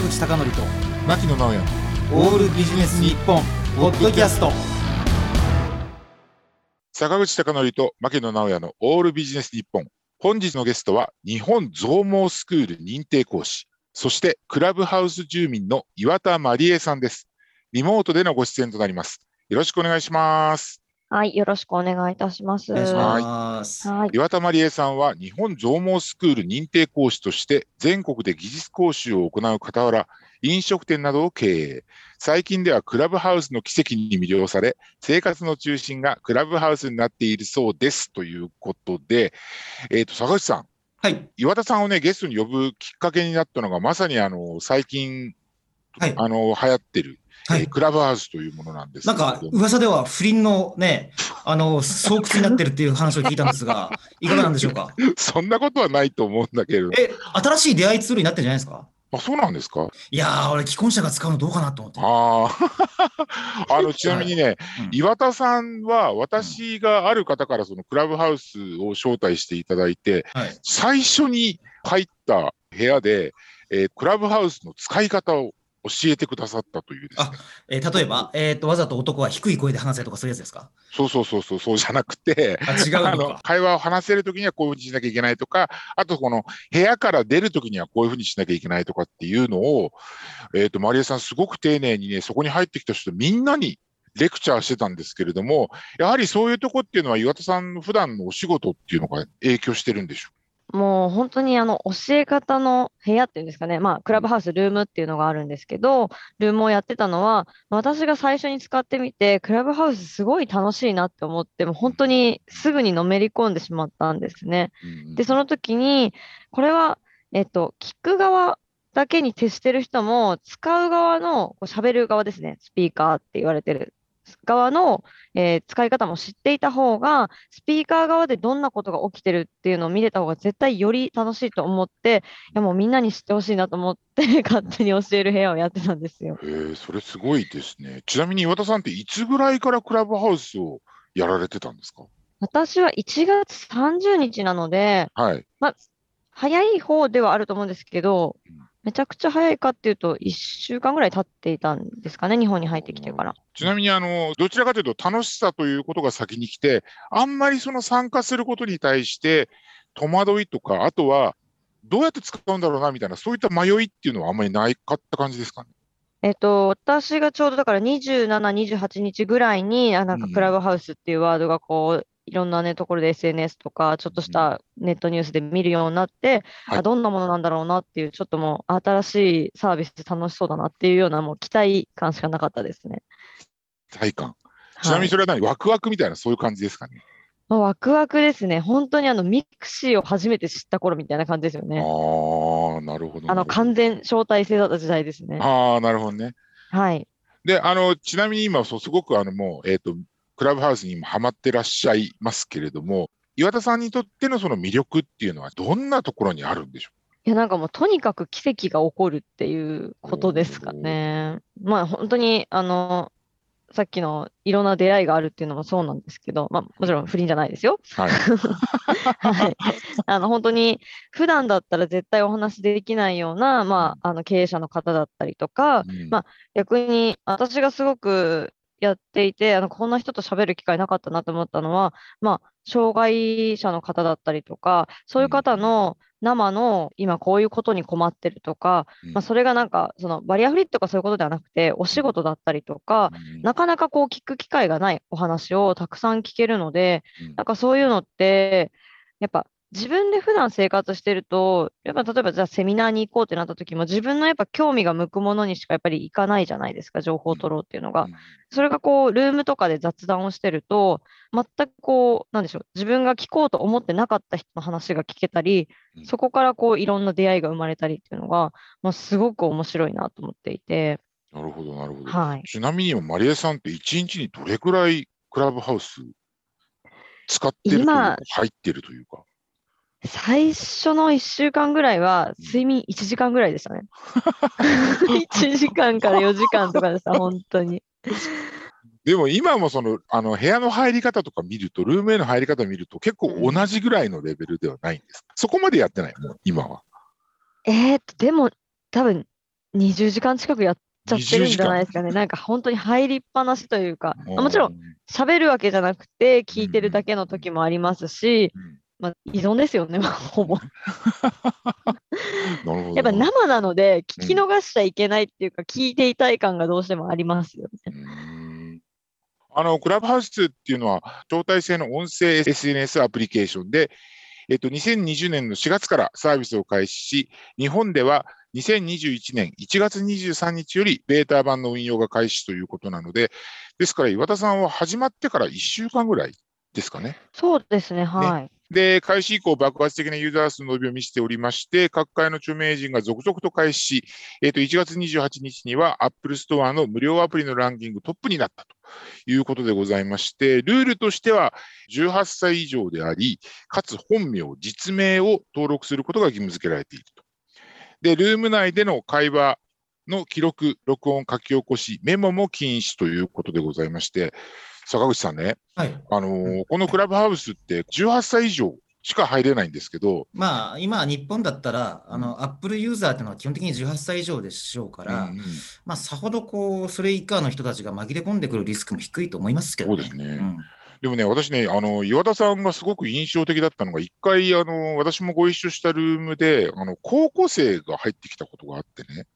坂口孝則と牧野直哉。オールビジネス日本ポッドキャスト。坂口孝則と牧野直哉のオールビジネス日本。本日のゲストは日本造毛スクール認定講師そしてクラブハウス住民の岩田真理恵さんです。リモートでのご出演となります。よろしくお願いしますはい、よろしくお願いいたします。お願いします、はい、岩田真理恵さんは日本造毛スクール認定講師として全国で技術講習を行う傍ら飲食店などを経営最近ではクラブハウスの奇跡に魅了され生活の中心がクラブハウスになっているそうですということで、えー、と坂口さん。はい。岩田さんをねゲストに呼ぶきっかけになったのがまさにあの最近、はい。あの流行ってる、はい。えークラブハウスというものなんですなんか噂では不倫のね、あの、巣窟になってるっていう話を聞いたんですが、いかがなんでしょうか？そんなことはないと思うんだけれどえ、新しい出会いツールになってるんじゃないですか？あそうなんですか？いやー、俺、既婚者が使うのどうかなと思って。ああ、あの、ちなみにね、うん。岩田さんは、私がある方からそのクラブハウスを招待していただいて、はい。最初に入った部屋で、えークラブハウスの使い方を教えてくださったというですね。えー例えば、えっ、と、わざと男は低い声で話せとかそういうやつですか？そうそうそうそう、そうじゃなくて、あ、違う あの。会話を話せるときにはこういうふうにしなきゃいけないとか、あとこの部屋から出るときにはこういうふうにしなきゃいけないとかっていうのを、えっ、と、マリエさんすごく丁寧にね、そこに入ってきた人みんなにレクチャーしてたんですけれども、やはりそういうとこっていうのは岩田さんの普段のお仕事っていうのが影響してるんでしょもう本当にあの教え方の部屋っていうんですかね、まあ、クラブハウス、ルームっていうのがあるんですけど、ルームをやってたのは、私が最初に使ってみて、クラブハウスすごい楽しいなって思って、もう本当にすぐにのめり込んでしまったんですね。うんで、その時に、これは、えっと、聞く側だけに徹してる人も、使う側の、こう喋る側ですね、スピーカーって言われてる側の、えー使い方も知っていた方が、スピーカー側でどんなことが起きてるっていうのを見れた方が絶対より楽しいと思って、いやもうみんなに知ってほしいなと思って、勝手に教える部屋をやってたんですよ。へえ、それすごいですね。ちなみに岩田さんっていつぐらいからクラブハウスをやられてたんですか？私は1月30日なので、はい。早い方ではあると思うんですけどうん、めちゃくちゃ早いかっていうと、1週間ぐらい経っていたんですかね、日本に入ってきてから。ちなみにあの、どちらかというと楽しさということが先に来て、あんまりその参加することに対して戸惑いとか、あとはどうやって使うんだろうなみたいな、そういった迷いっていうのはあんまりないかった感じですかね？えっと、私がちょうどだから27、28日ぐらいに、あ、なんかうんクラブハウスっていうワードがこう、いろんなね、ところで SNS とか、ちょっとしたネットニュースで見るようになって、はいあ、どんなものなんだろうなっていう、ちょっともう新しいサービスで楽しそうだなっていうような、もう期待感しかなかったですね。体感。ちなみはいにそれは何、ワクワクみたいな、そういう感じですかね？まあ、ワクワクですね。本当にあのミクシーを初めて知った頃みたいな感じですよあね。あ、なるほど。あの完全招待制だった時代ですね。ああ、なるほどね。はい。で、あの、ちなみに今、そうすごくあの、もう、えっ、と、クラブハウスに今ハマってらっしゃいますけれども、岩田さんにとってのその魅力っていうのはどんなところにあるんでしょいや、なんかもうとにかく奇跡が起こるっていうことですかね。まあ本当に、あの、さっきのいろんな出会いがあるっていうのもそうなんですけど、まあもちろん不倫じゃないですよ。うはい。はい。あの、本当に普段だったら絶対お話できないような、まあ、あの経営者の方だったりとか、うんまあ逆に私がすごくやっていて、あのこんな人と喋る機会なかったなと思ったのは、まあ、障害者の方だったりとか、そういう方の生の今こういうことに困ってるとか、うん。まあ、それがなんかそのバリアフリーとかそういうことではなくて、お仕事だったりとか、うん。なかなかこう聞く機会がないお話をたくさん聞けるので、うん。なんかそういうのって、やっぱ自分で普段生活してると、やっぱ例えばじゃあセミナーに行こうってなった時も自分のやっぱ興味が向くものにしかやっぱり行かないじゃないですか、情報を取ろうっていうのが。うんそれがこう、ルームとかで雑談をしてると、全くこう、なんでしょう、自分が聞こうと思ってなかった人の話が聞けたりうん、そこからこう、いろんな出会いが生まれたりっていうのが、まあ、すごく面白いなと思っていて、なるほど、なるほど。はい。ちなみに、マリエさんって1日にどれくらいクラブハウス使ってるというか今、入ってるというか？最初の1週間ぐらいは、睡眠1時間ぐらいでしたね。1時間から4時間とかでした、本当に。でも今もその、あの、部屋の入り方とか見ると、ルームへの入り方見ると、結構同じぐらいのレベルではないんです。そこまでやってない、もう、今は。えーっと、でも、多分、20時間近くやっちゃってるん20時じゃ間ないですかね。なんか本当に入りっぱなしというか、もちろん喋るわけじゃなくて聞いてるだけの時もありますし、うんまあ、依存ですよね、ま あほぼ。やっぱ生なので聞き逃しちゃいけないっていうか、聞いていたい感がどうしてもありますよね。あの、クラブハウスっていうのは、招待制の音声 SNS アプリケーションで、えっと、2020年の4月からサービスを開始し、日本では2021年1月23日よりベータ版の運用が開始ということなので、ですから岩田さんは始まってから1週間ぐらいですかね。そうですね、はい。で、開始以降、爆発的なユーザー数の伸びを見せておりまして、各界の著名人が続々と開始し、えっ、と、1月28日には Apple Store の無料アプリのランキングトップになったということでございまして、ルールとしては18歳以上であり、かつ本名、実名を登録することが義務付けられていると。で、ルーム内での会話の記録、録音、書き起こし、メモも禁止ということでございまして、坂口さんね、はい。あのーこのクラブハウスって18歳以上しか入れないんですけど、まあ、今、日本だったら、あの、Apple ユーザーっていうのは基本的に18歳以上でしょうから、うんうんまあ、さほどこう、それ以下の人たちが紛れ込んでくるリスクも低いと思いますけどね。そうですね。ん。でもね、私ね、あの、岩田さんがすごく印象的だったのが、一回、あの、私もご一緒したルームで、あの、高校生が入ってきたことがあってね。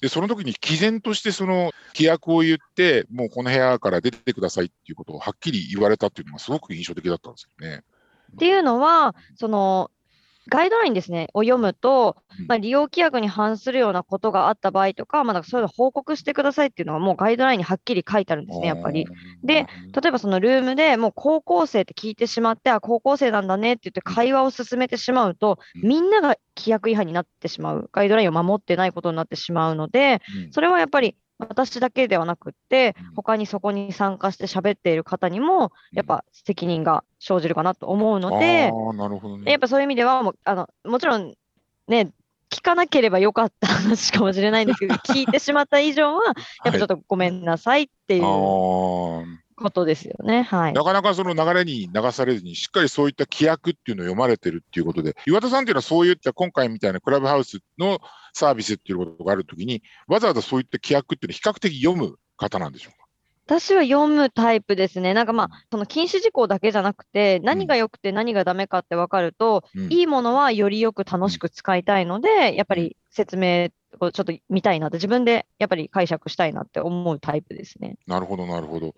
で、その時に毅然としてその規約を言って、もうこの部屋から出てくださいっていうことをはっきり言われたっていうのがすごく印象的だったんですよね。っていうのは、そのガイドラインですね、を読むとうん、まあ、利用規約に反するようなことがあった場合とか、まあ、なんかそういうのを報告してくださいっていうのがもうガイドラインにはっきり書いてあるんですね、やっぱり。で、例えばそのルームでもう高校生って聞いてしまって、あ、高校生なんだねって言って会話を進めてしまうと、うん。みんなが規約違反になってしまう、ガイドラインを守ってないことになってしまうので、うん。それはやっぱり私だけではなくってうん、他にそこに参加して喋っている方にも、やっぱ責任が生じるかなと思うので。やっぱそういう意味ではもうあの、もちろんね、聞かなければよかった話かもしれないんですけど、聞いてしまった以上は、やっぱちょっとごめんなさいっていうあこあ。とですよね。はい。なかなかその流れに流されずに、しっかりそういった規約っていうのを読まれてるっていうことで、岩田さんっていうのはそういった今回みたいなクラブハウスのサービスっていうことがあるときに、わざわざそういった規約っていうのを比較的読む方なんでしょうか？私は読むタイプですね。なんかまあ、その禁止事項だけじゃなくて、何が良くて何がダメかって分かると、うんいいものはよりよく楽しく使いたいので、やっぱり説明をちょっと見たいなって、自分でやっぱり解釈したいなって思うタイプですね。なるほど、なるほど。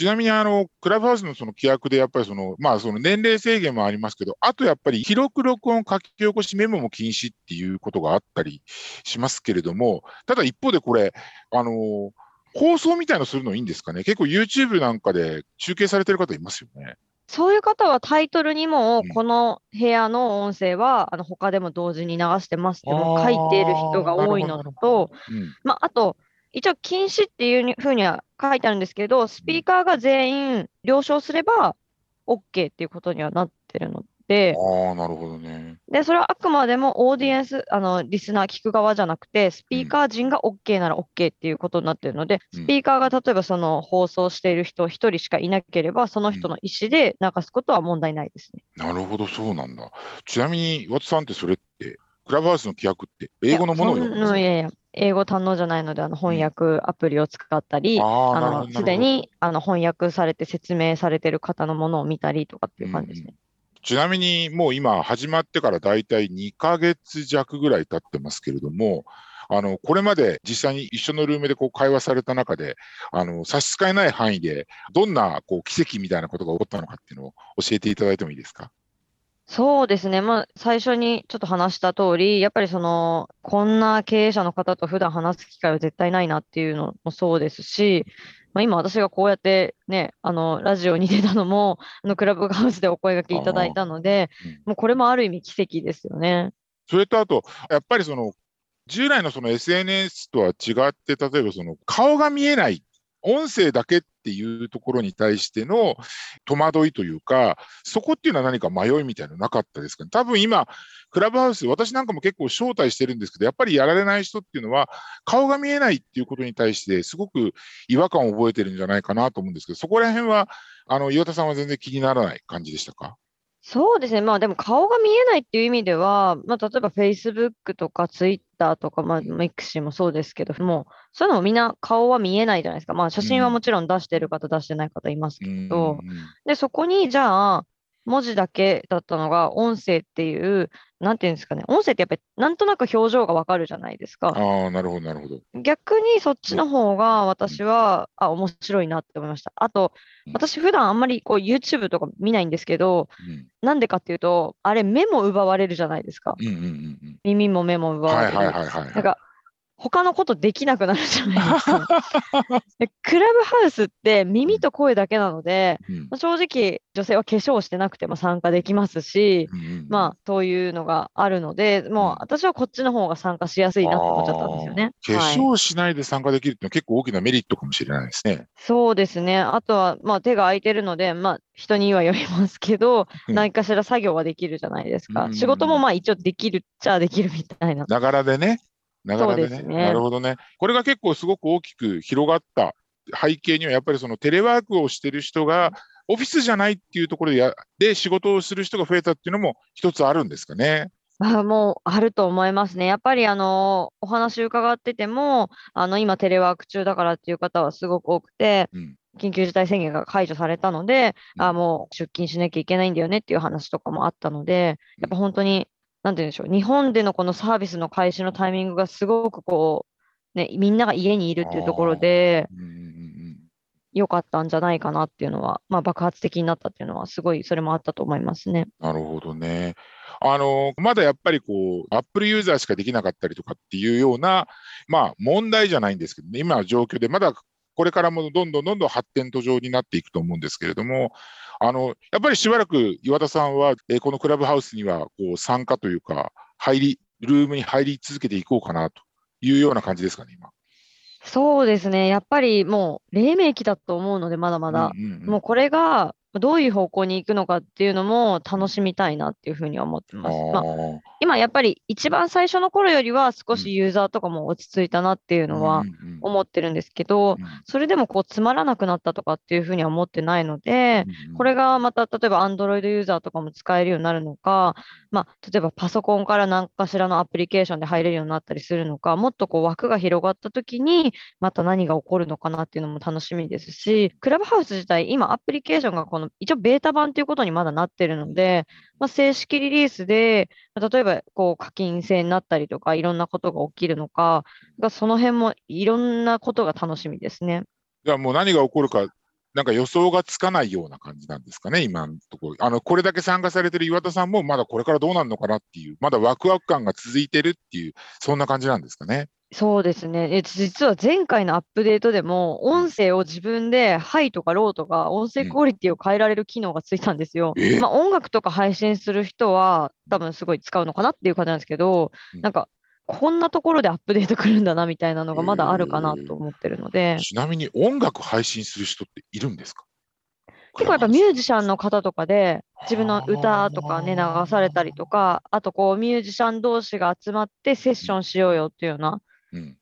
ちなみに、あの、クラブハウスのその規約で、やっぱりその、まあ、その年齢制限もありますけど、あとやっぱり記録録音書き起こしメモも禁止っていうことがあったりしますけれども、ただ一方でこれ、あの、放送みたいのするのいいんですかね？結構 YouTube なんかで中継されてる方いますよね。そういう方はタイトルにもうん、この部屋の音声は、あの他でも同時に流してますってもう書いている人が多いのと、うん。まあ、あと、一応禁止っていうふうには書いてあるんですけど、スピーカーが全員了承すれば OK っていうことにはなってるので、ああ、なるほどね。で、それはあくまでもオーディエンス、あの、リスナー聞く側じゃなくて、スピーカー陣が OK なら OK っていうことになってるので、うん。スピーカーが例えばその放送している人一人しかいなければ、その人の意思で流すことは問題ないですね。なるほど、そうなんだ。ちなみに、岩田さんってそれって、クラブハウスの規約って、英語のものを読むんですか？いやいや、英語堪能じゃないので、あの翻訳アプリを使ったり、すでにあの翻訳されて説明されてる方のものを見たりとかっていう感じですね。ちなみに、もう今、始まってからだいたい2ヶ月弱ぐらい経ってますけれども、あの、これまで実際に一緒のルームでこう会話された中で、あの、差し支えない範囲で、どんなこう奇跡みたいなことが起こったのかっていうのを教えていただいてもいいですか？そうですね、まあ、最初にちょっと話した通り、やっぱりその、こんな経営者の方と普段話す機会は絶対ないなっていうのもそうですし、まあ、今私がこうやってね、あの、ラジオに出たのも、あの、クラブハウスでお声掛けいただいたのでうん、もうこれもある意味奇跡ですよね。それとあと、やっぱりその、従来のその SNS とは違って、例えばその顔が見えない、音声だけっていうところに対しての戸惑いというか、そこっていうのは何か迷いみたいなのなかったですか？ね。多分今、クラブハウス、私なんかも結構招待してるんですけど、やっぱりやられない人っていうのは、顔が見えないっていうことに対して、すごく違和感を覚えてるんじゃないかなと思うんですけど、そこら辺は、あの、岩田さんは全然気にならない感じでしたか？そうですね。まあでも顔が見えないっていう意味では、まあ例えば Facebook とか Twitter とか、まあ Mixi もそうですけども、そういうのもみんな顔は見えないじゃないですか。まあ写真はもちろん出してる方、出してない方いますけど、で、そこにじゃあ、文字だけだったのが音声っていう、なんていうんですかね、音声ってやっぱりなんとなく表情がわかるじゃないですか。ああ、なるほど、なるほど。逆にそっちの方が私は、あ、面白いなって思いました。あとうん、私普段あんまりこう YouTube とか見ないんですけど、うんなんでかっていうと、あれ目も奪われるじゃないですか。うんうんうんうん。耳も目も奪わはいれる。はいはいはい。なんか、他のことできなくなるじゃないですか。でクラブハウスって耳と声だけなので、うんまあ正直女性は化粧してなくても参加できますし、うんうんまあそういうのがあるので、もう私はこっちの方が参加しやすいなって思っちゃったんですよね。化はい粧しないで参加できるって結構大きなメリットかもしれないですね。そうですね。あとは、まあ、手が空いてるので、まあ、人にはよりますけど、うん何かしら作業はできるじゃないですか。うん仕事もまあ一応できるっちゃできるみたいな。ながらでね。ながらでね。ねなるほどね。これが結構すごく大きく広がった背景には、やっぱりそのテレワークをしてる人が、オフィスじゃないっていうところでやで仕事をする人が増えたっていうのも一つあるんですかね。まあ、もうあると思いますね。やっぱりあのお話伺ってても、あの今テレワーク中だからっていう方はすごく多くて、うん緊急事態宣言が解除されたので、うんあもう出勤しなきゃいけないんだよねっていう話とかもあったので、やっぱ本当に、なんて言うんでしょう、日本でのこのサービスの開始のタイミングがすごくこう、ね、みんなが家にいるっていうところで、うんうんうん良かったんじゃないかなっていうのは、まあ、爆発的になったっていうのは、すごいそれもあったと思いますね。なるほどね。あの、まだやっぱりこう、Apple ユーザーしかできなかったりとかっていうような、まあ問題じゃないんですけどね、今の状況で、まだこれからもどんどんどんどん発展途上になっていくと思うんですけれども、あの、やっぱりしばらく岩田さんは、えーこのクラブハウスにはこう参加というか、入り、ルームに入り続けていこうかなというような感じですかね、今。そうですね。やっぱりもう、黎明期だと思うので、まだまだ。うんうんうんもうこれが、どういう方向に行くのかっていうのも楽しみたいなっていうふうに思ってます。まあ、今やっぱり一番最初の頃よりは少しユーザーとかも落ち着いたなっていうのは思ってるんですけど、うん。それでもこうつまらなくなったとかっていうふうには思ってないので、うんこれがまた例えば Android ユーザーとかも使えるようになるのか、まあ、例えばパソコンから何かしらのアプリケーションで入れるようになったりするのか、もっとこう枠が広がった時に、また何が起こるのかなっていうのも楽しみですし、クラブハウス自体、今アプリケーションがこの一応ベータ版ということにまだなってるので、まあ、正式リリースで、まあ例えばこう課金制になったりとか、いろんなことが起きるのか、がその辺もいろんなことが楽しみですね。じゃあもう何が起こるか、なんか予想がつかないような感じなんですかね、今のところ。あの、これだけ参加されてる岩田さんも、まだこれからどうなるのかなっていう、まだワクワク感が続いてるっていう、そんな感じなんですかね。そうですね。え実は前回のアップデートでも、音声を自分でハイとかローとか、音声クオリティを変えられる機能がついたんですよ。えまあ、音楽とか配信する人は、多分すごい使うのかなっていう感じなんですけどうん、なんか、こんなところでアップデート来るんだなみたいなのがまだあるかなと思ってるので、ちなみに音楽配信する人っているんですか？結構やっぱミュージシャンの方とかで、自分の歌とかね、流されたりとか、あとこうミュージシャン同士が集まってセッションしようよっていうようなうん。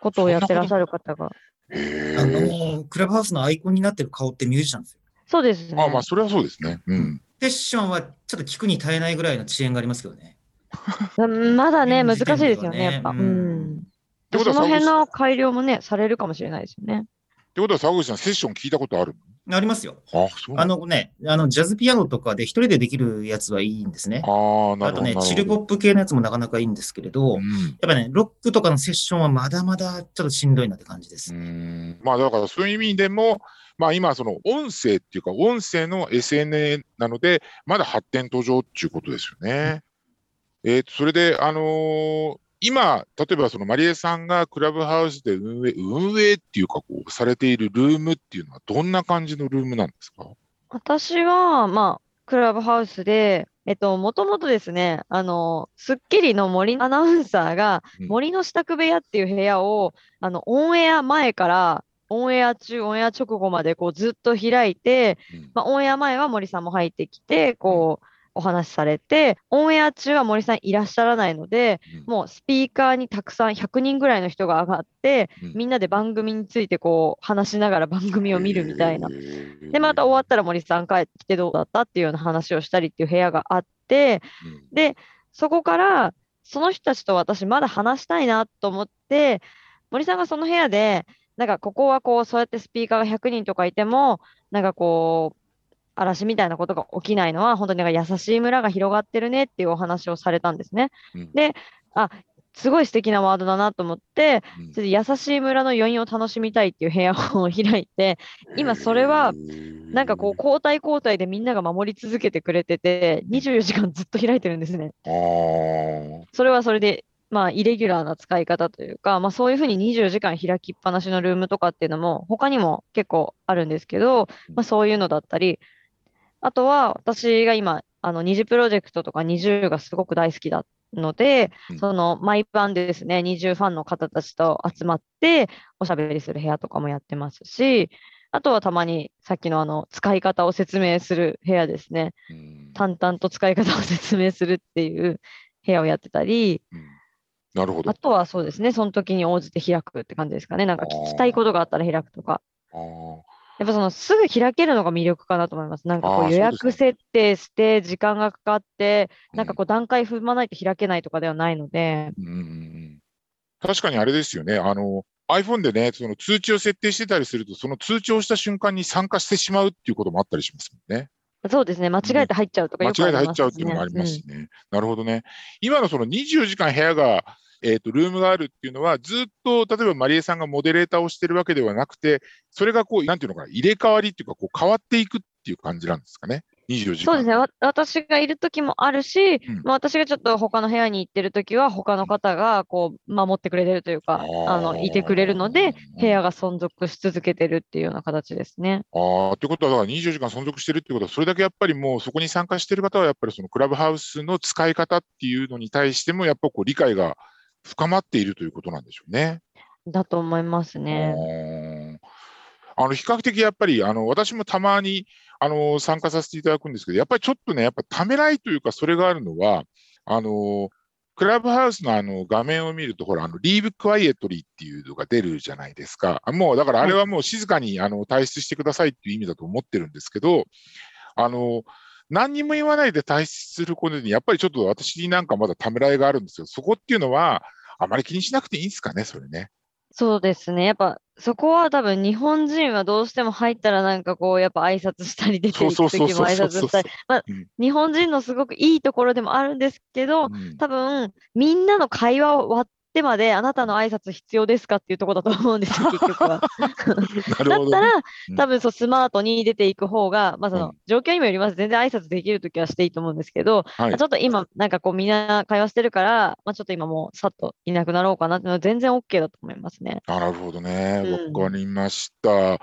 ことをやってらっしゃる方が。あ。の、クラブハウスのアイコンになってる顔ってミュージシャンですよ。そうですね。あまあ、それはそうですね。うん。セッションはちょっと聞くに耐えないぐらいの遅延がありますけどね。うんまだね、難しいですよね、やっぱ。ううんん。てことはその辺沢の改良もね、されるかもしれないですよね。ってことは、沢口さん、セッション聞いたことあるありますよ。のあ、あののね、あの、ジャズピアノとかで一人でできるやつはいいんですね。ああとね。チルポップ系のやつもなかなかいいんですけれど、うんやっぱね、ロックとかのセッションはまだまだちょっとしんどいなって感じです。うーんまあだからそういう意味でも、まあ今その音声っていうか音声の SNS なので、まだ発展途上っていうことですよね。えーと、それで、あのー今、例えばそのマリエさんがクラブハウスで運営、運営っていうかこうされているルームっていうのはどんな感じのルームなんですか？私は、まあ、クラブハウスで、えっと、もともとですね、あの、スッキリの森アナウンサーが、うん。森の支度部屋っていう部屋を、あの、オンエア前から、オンエア中、オンエア直後まで、こう、ずっと開いて、うん。まあ、オンエア前は森さんも入ってきて、こう、お話しされて、オンエア中は森さんいらっしゃらないので、うん。もうスピーカーにたくさん100人ぐらいの人が上がって、うん。みんなで番組についてこう話しながら番組を見るみたいな。で、また終わったら森さん帰ってきてどうだったっていうような話をしたりっていう部屋があって、うん。で、そこから、その人たちと私まだ話したいなと思って、森さんがその部屋で、なんかここはこう、そうやってスピーカーが100人とかいても、なんかこう、嵐みたいなことが起きないのは、本当になんか優しい村が広がってるねっていうお話をされたんですね。うん。で、あ、すごい素敵なワードだなと思って、うん。それで優しい村の余韻を楽しみたいっていう部屋を開いて、今それは、なんかこう、交代交代でみんなが守り続けてくれてて、24時間ずっと開いてるんですね。それはそれで、まあ、イレギュラーな使い方というか、まあ、そういうふうに24時間開きっぱなしのルームとかっていうのも、他にも結構あるんですけど、まあ、そういうのだったり、あとは、私が今、あの、二次プロジェクトとか二重がすごく大好きだのでうん、その、毎晩ですね、二重ファンの方たちと集まって、おしゃべりする部屋とかもやってますし、あとはたまに、さっきのあの、使い方を説明する部屋ですね。うん淡々と使い方を説明するっていう部屋をやってたり、うんなるほどあ。とはそうですね、その時に応じて開くって感じですかね。なんか聞きたいことがあったら開くとか。あーやっぱそのすぐ開けるのが魅力かなと思います。なんかこう予約設定して時間がかかって、なんかうこう段階踏まないと開けないとかではないので、うんうんうん確かにあれですよね。あの、iPhone でね、その通知を設定してたりすると、その通知をした瞬間に参加してしまうっていうこともあったりしますもんね。そうですね、間違えて入っちゃうとか間よくあり違えて入っちゃうっていうのもありますねしね。なるほどね。今のその24時間部屋が、えっ、と、ルームがあるっていうのは、ずっと、例えばマリエさんがモデレーターをしてるわけではなくて、それがこう、なんていうのかな、入れ替わりっていうか、こう、変わっていくっていう感じなんですかね？24時間。そうですね、わ私がいる時もあるし、うんまあ、私がちょっと他の部屋に行ってる時は、他の方がこう守ってくれてるというか、あのいてくれるので、部屋が存続し続けてるっていうような形ですね。ああ、ということは、だから24時間存続してるってことは、それだけやっぱりもうそこに参加してる方は、やっぱりそのクラブハウスの使い方っていうのに対しても、やっぱこう理解が深まっているということなんでしょうね。だと思いますね。あの比較的やっぱり、あの私もたまにあの参加させていただくんですけど、やっぱりちょっとね、やっぱためらいというか、それがあるのは、あのクラブハウスのあの画面を見ると、ほら、あのリーブ・クワイエットリーっていうのが出るじゃないですか。あもうだからあれはもう静かにあの退出してくださいっていう意味だと思ってるんですけど、あの何にも言わないで退出することに、やっぱりちょっと私になんかまだためらいがあるんですよ。そこっていうのは、あまり気にしなくていいんですかね、それね。そうですね。やっぱそこは多分日本人はどうしても入ったらなんかこうやっぱ挨拶したり出ていく時も挨拶したり、まあうん日本人のすごくいいところでもあるんですけど、うん多分みんなの会話を割ってまであなたの挨拶必要ですかっていうところだと思うんですよ、結局は。なるほどね。だったらうん多分そうスマートに出ていく方が、まあ、そうんの状況にもよります。全然挨拶できるときはしていいと思うんですけど、はいちょっと今、なんかこうみんな会話してるから、まあ、ちょっと今もうさっといなくなろうかなっていうのは全然 OK だと思いますね。あなるほどね。うんわかりました。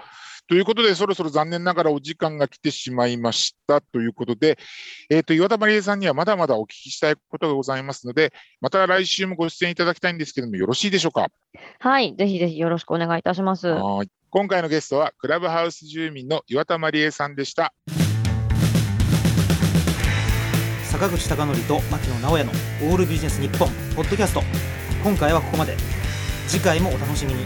ということで、そろそろ残念ながらお時間が来てしまいましたということで、えっ、と、岩田まりえさんにはまだまだお聞きしたいことがございますので、また来週もご出演いただきたいんですけども、よろしいでしょうか？はい、ぜひぜひよろしくお願いいたします。はい今回のゲストは、クラブハウス住民の岩田まりえさんでした。坂口孝則と牧野直哉のオールビジネス日本ポッドキャスト今回はここまで次回もお楽しみに